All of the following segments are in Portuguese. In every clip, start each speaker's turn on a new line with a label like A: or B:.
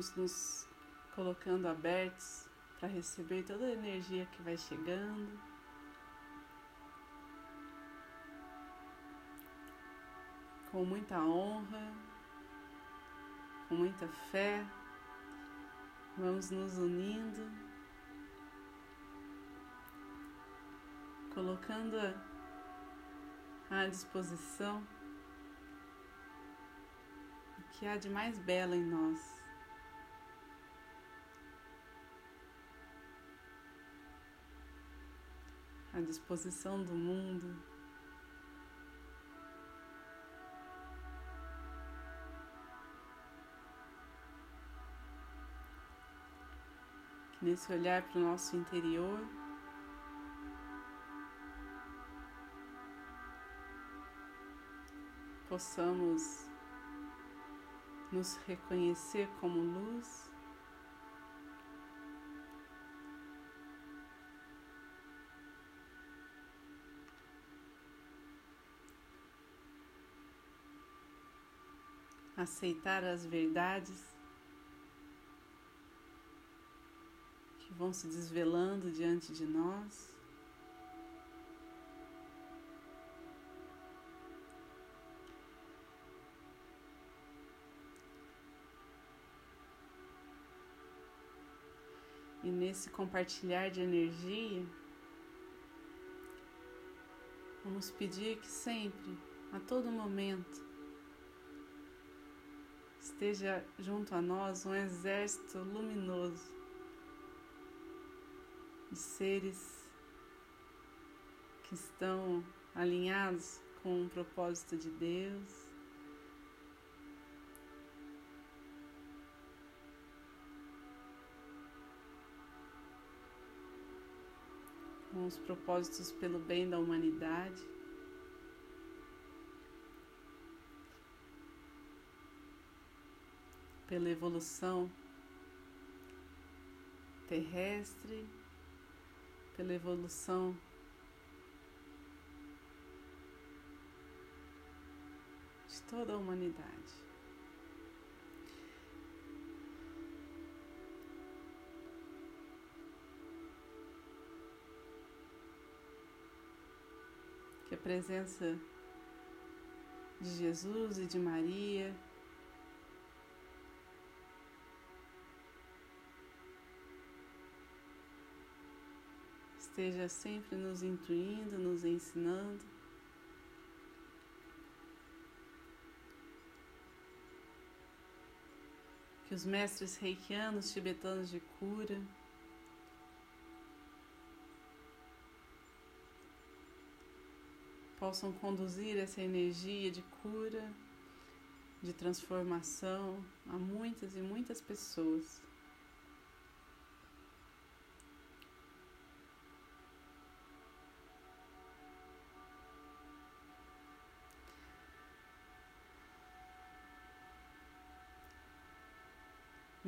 A: Vamos nos colocando abertos para receber toda a energia que vai chegando. Com muita honra, com muita fé, vamos nos unindo, colocando à disposição o que há de mais belo em nós. À disposição do mundo. Que nesse olhar para o nosso interior, possamos nos reconhecer como luz. Aceitar as verdades que vão se desvelando diante de nós. E nesse compartilhar de energia, vamos pedir que sempre, a todo momento, esteja junto a nós um exército luminoso de seres que estão alinhados com o propósito de Deus. Com os propósitos pelo bem da humanidade. Pela evolução terrestre, pela evolução de toda a humanidade. Que a presença de Jesus e de Maria esteja sempre nos intuindo, nos ensinando. Que os mestres reikianos tibetanos de cura possam conduzir essa energia de cura, de transformação a muitas e muitas pessoas.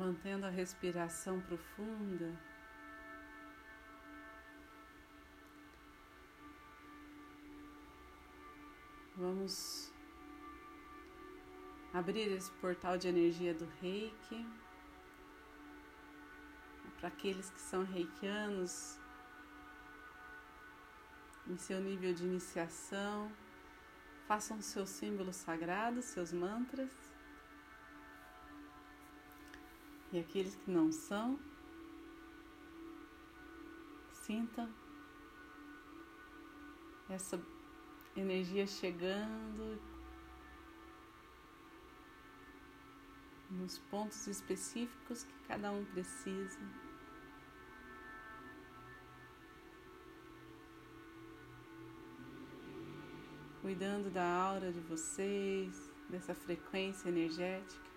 A: Mantendo a respiração profunda. Vamos abrir esse portal de energia do reiki. Para aqueles que são reikianos, em seu nível de iniciação, façam seus símbolos sagrados, seus mantras. E aqueles que não são, sintam essa energia chegando nos pontos específicos que cada um precisa. Cuidando da aura de vocês, dessa frequência energética.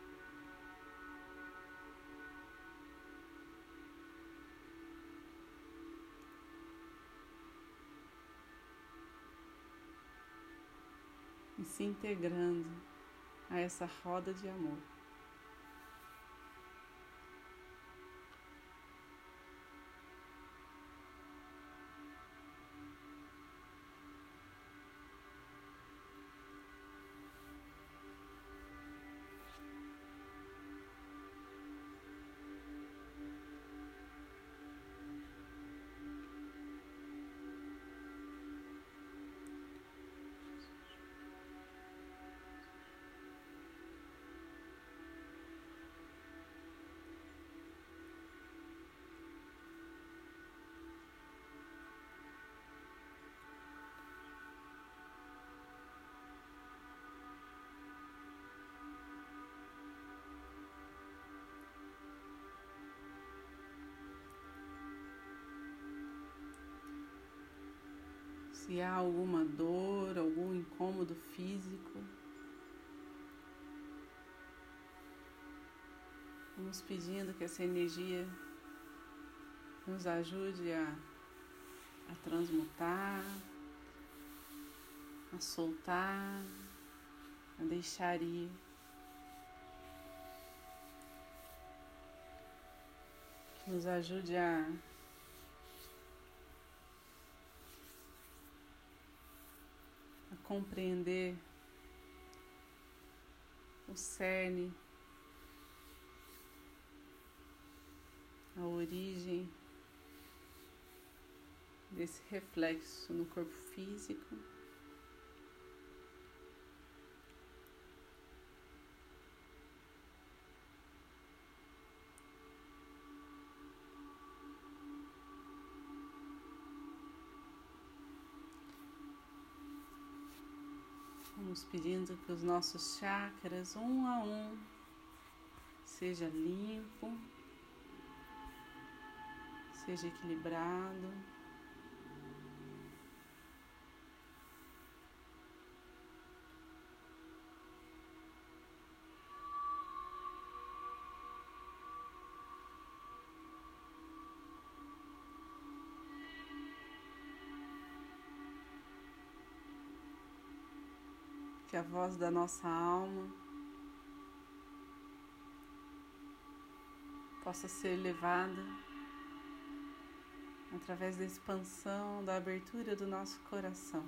A: Se integrando a essa roda de amor. Se há alguma dor, algum incômodo físico, vamos pedindo que essa energia nos ajude a, a transmutar, a soltar, a deixar ir. Que nos ajude a compreender o cerne, a origem desse reflexo no corpo físico. Pedindo que os nossos chakras, um a um, seja limpo, seja equilibrado. Voz da nossa alma possa ser levada através da expansão, da abertura do nosso coração.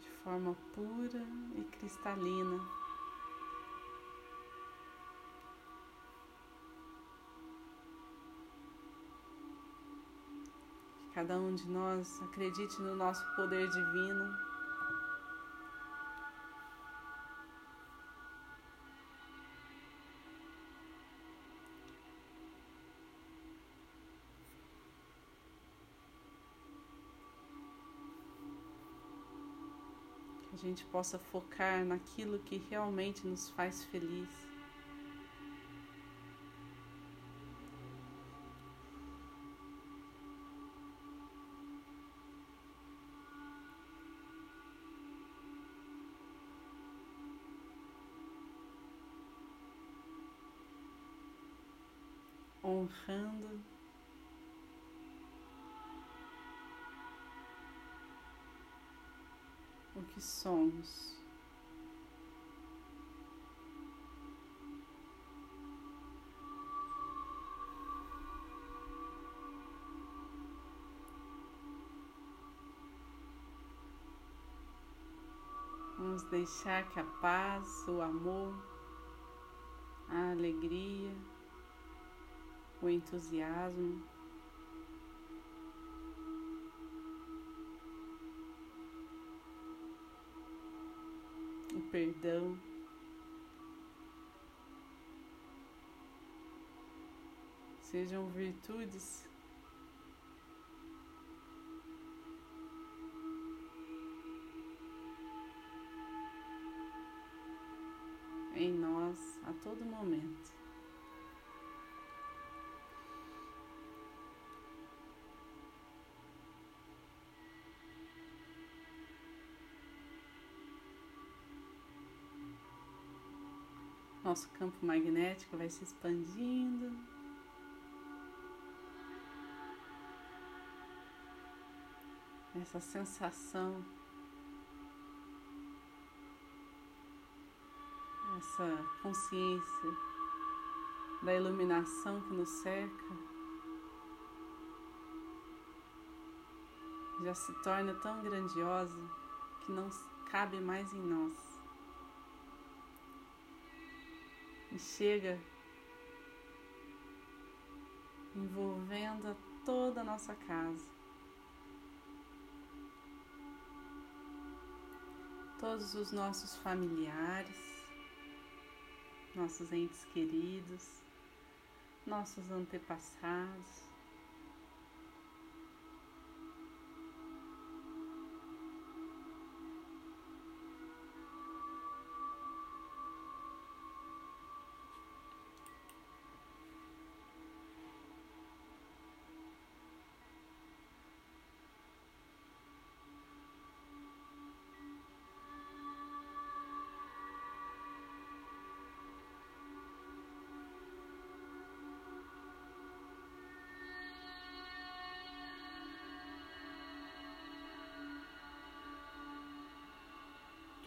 A: De forma pura e cristalina. Cada um de nós acredite no nosso poder divino. Que a gente possa focar naquilo que realmente nos faz feliz. Honrando o que somos. Vamos deixar que a paz, o amor, a alegria, o entusiasmo. O perdão. Sejam virtudes Nosso campo magnético vai se expandindo. Essa sensação, essa consciência da iluminação que nos cerca já se torna tão grandiosa que não cabe mais em nós. E chega envolvendo toda a nossa casa. Todos os nossos familiares, nossos entes queridos, nossos antepassados.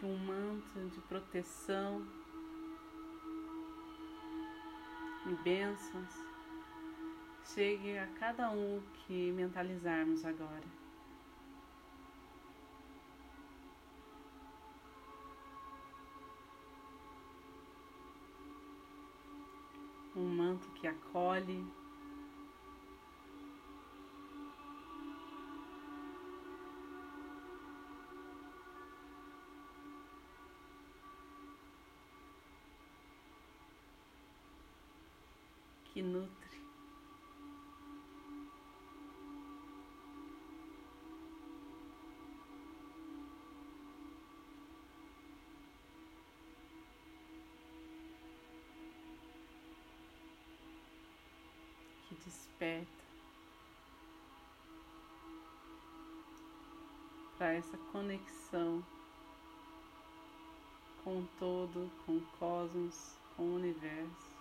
A: Um manto de proteção e bênçãos chegue a cada um que mentalizarmos agora. Um manto que acolhe, que nutre. Que desperta para essa conexão com todo, com o cosmos, com o universo.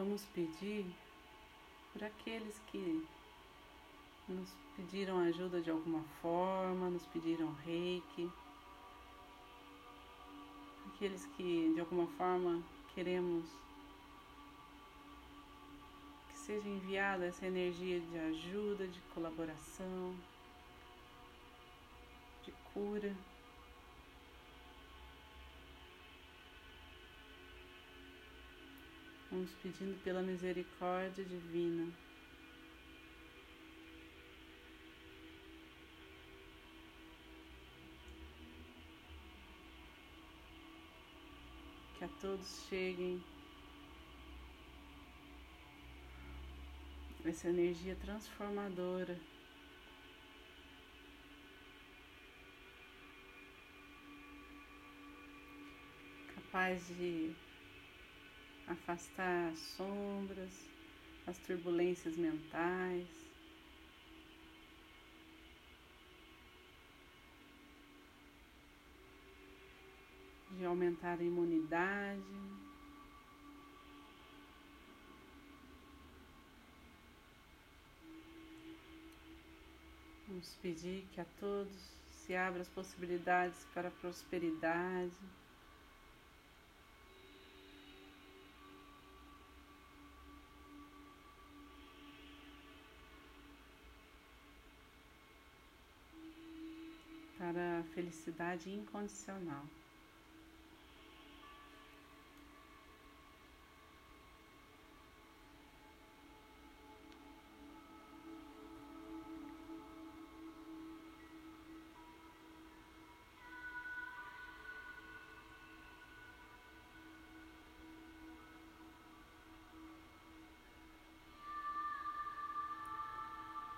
A: Vamos pedir por aqueles que nos pediram ajuda de alguma forma, nos pediram reiki, aqueles que de alguma forma queremos que seja enviada essa energia de ajuda, de colaboração, de cura. Pedindo pela misericórdia divina. Que a todos cheguem essa energia transformadora. Capaz de afastar as sombras, as turbulências mentais. De aumentar a imunidade. Vamos pedir que a todos se abram as possibilidades para a prosperidade. para a felicidade incondicional.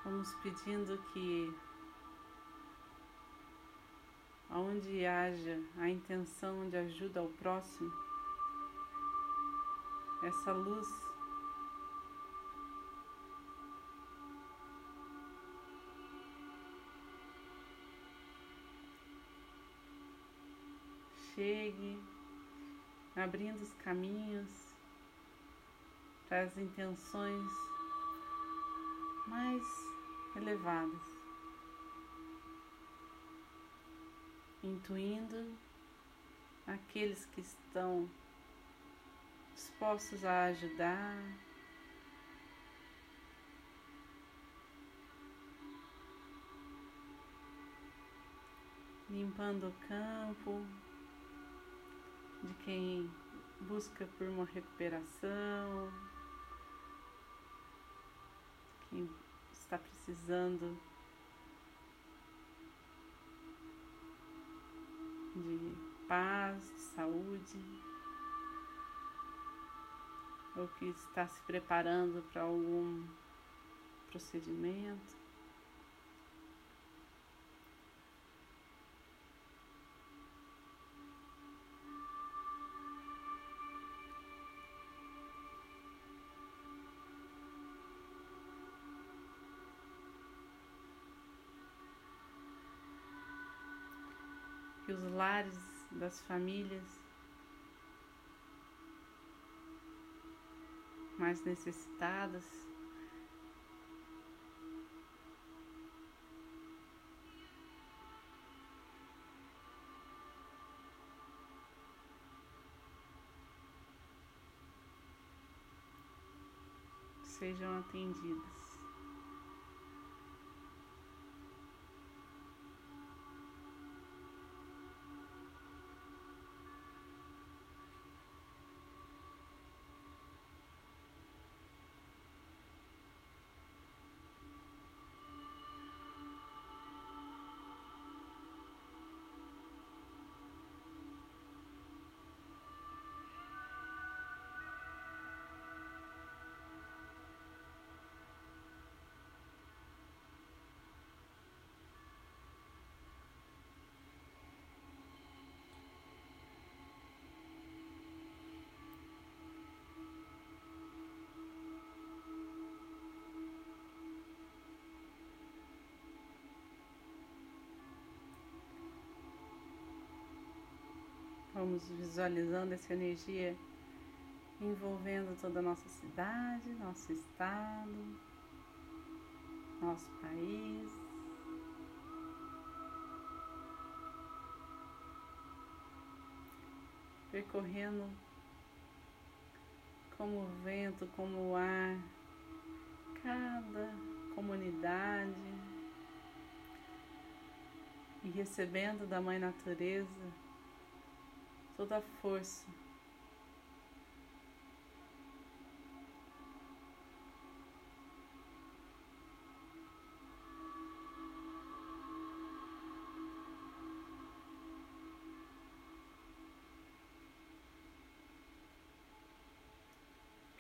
A: Vamos pedindo que onde haja a intenção de ajuda ao próximo, essa luz chegue abrindo os caminhos para as intenções mais elevadas. Intuindo aqueles que estão dispostos a ajudar. Limpando o campo de quem busca por uma recuperação, quem está precisando de paz, de saúde, ou que está se preparando para algum procedimento. Que os lares das famílias mais necessitadas sejam atendidas. Vamos visualizando essa energia envolvendo toda a nossa cidade, nosso estado, nosso país. Percorrendo como o vento, como o ar, cada comunidade e recebendo da Mãe Natureza toda a força.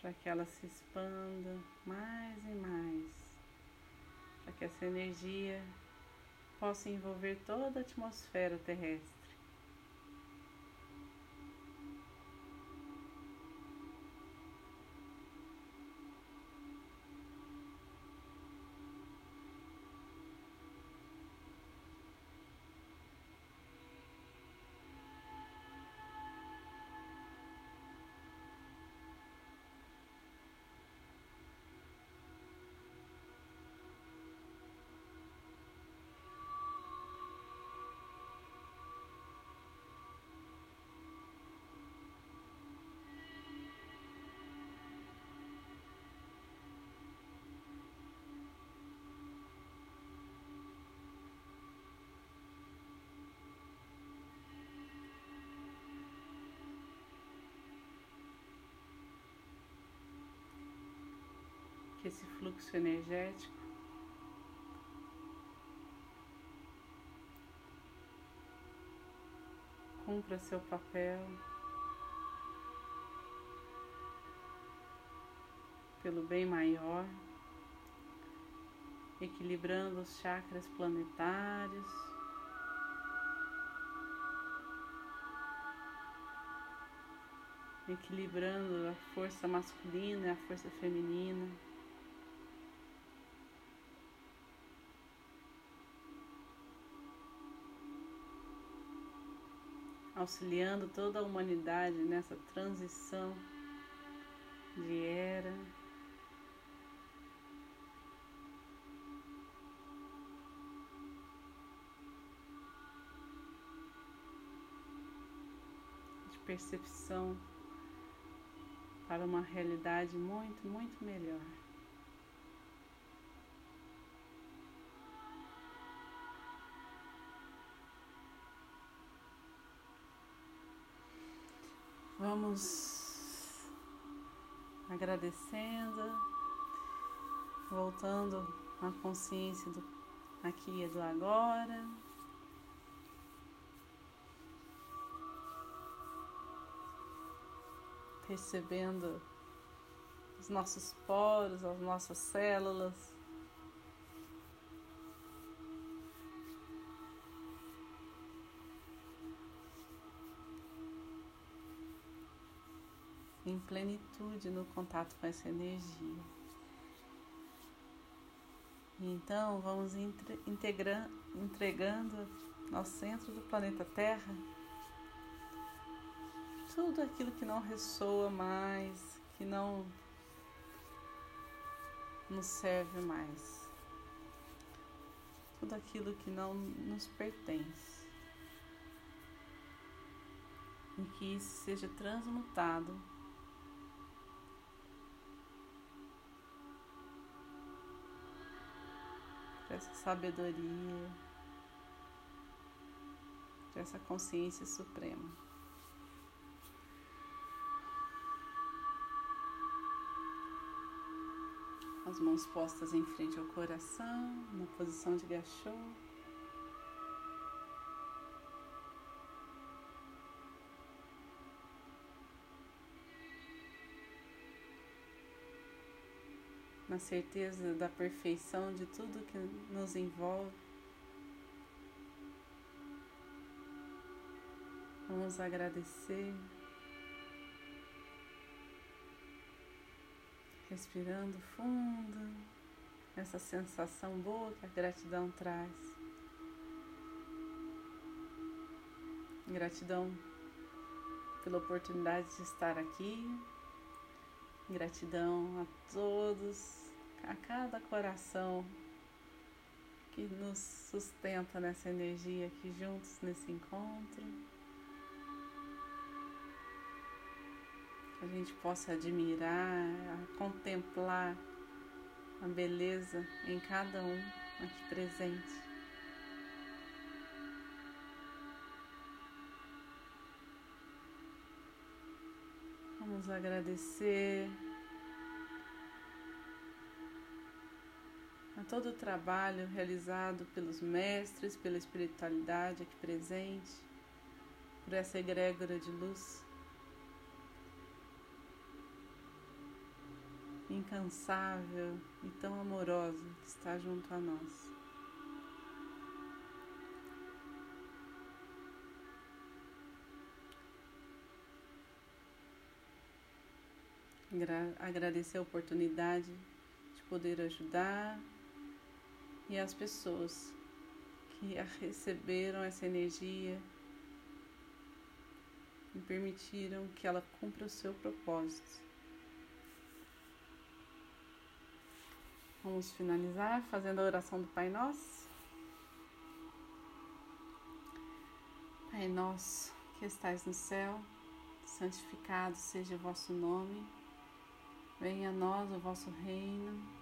A: Para que ela se expanda mais e mais, para que essa energia possa envolver toda a atmosfera terrestre. Que esse fluxo energético cumpra seu papel pelo bem maior, equilibrando os chakras planetários. Equilibrando a força masculina e a força feminina. Auxiliando toda a humanidade nessa transição de era. De percepção para uma realidade muito, muito melhor. Vamos agradecendo, voltando à consciência do aqui e do agora. Percebendo os nossos poros, as nossas células. Em plenitude no contato com essa energia. Então vamos entregando ao centro do planeta Terra, tudo aquilo que não ressoa mais, que não nos serve mais, tudo aquilo que não nos pertence, e que isso seja transmutado essa sabedoria, essa consciência suprema. As mãos postas em frente ao coração, na posição de gachô. Na certeza da perfeição de tudo que nos envolve. Vamos agradecer, respirando fundo, essa sensação boa que a gratidão traz. Gratidão pela oportunidade de estar aqui, gratidão a todos a cada coração que nos sustenta nessa energia aqui juntos nesse encontro. Que a gente possa admirar, contemplar a beleza em cada um aqui presente. Vamos agradecer a todo o trabalho realizado pelos mestres, pela espiritualidade aqui presente, por essa egrégora de luz incansável e tão amorosa que está junto a nós. Agradecer a oportunidade de poder ajudar e as pessoas que receberam essa energia e permitiram que ela cumpra o seu propósito. Vamos finalizar fazendo a oração do Pai Nosso. Pai Nosso que estais no céu, santificado seja o vosso nome, venha a nós o vosso reino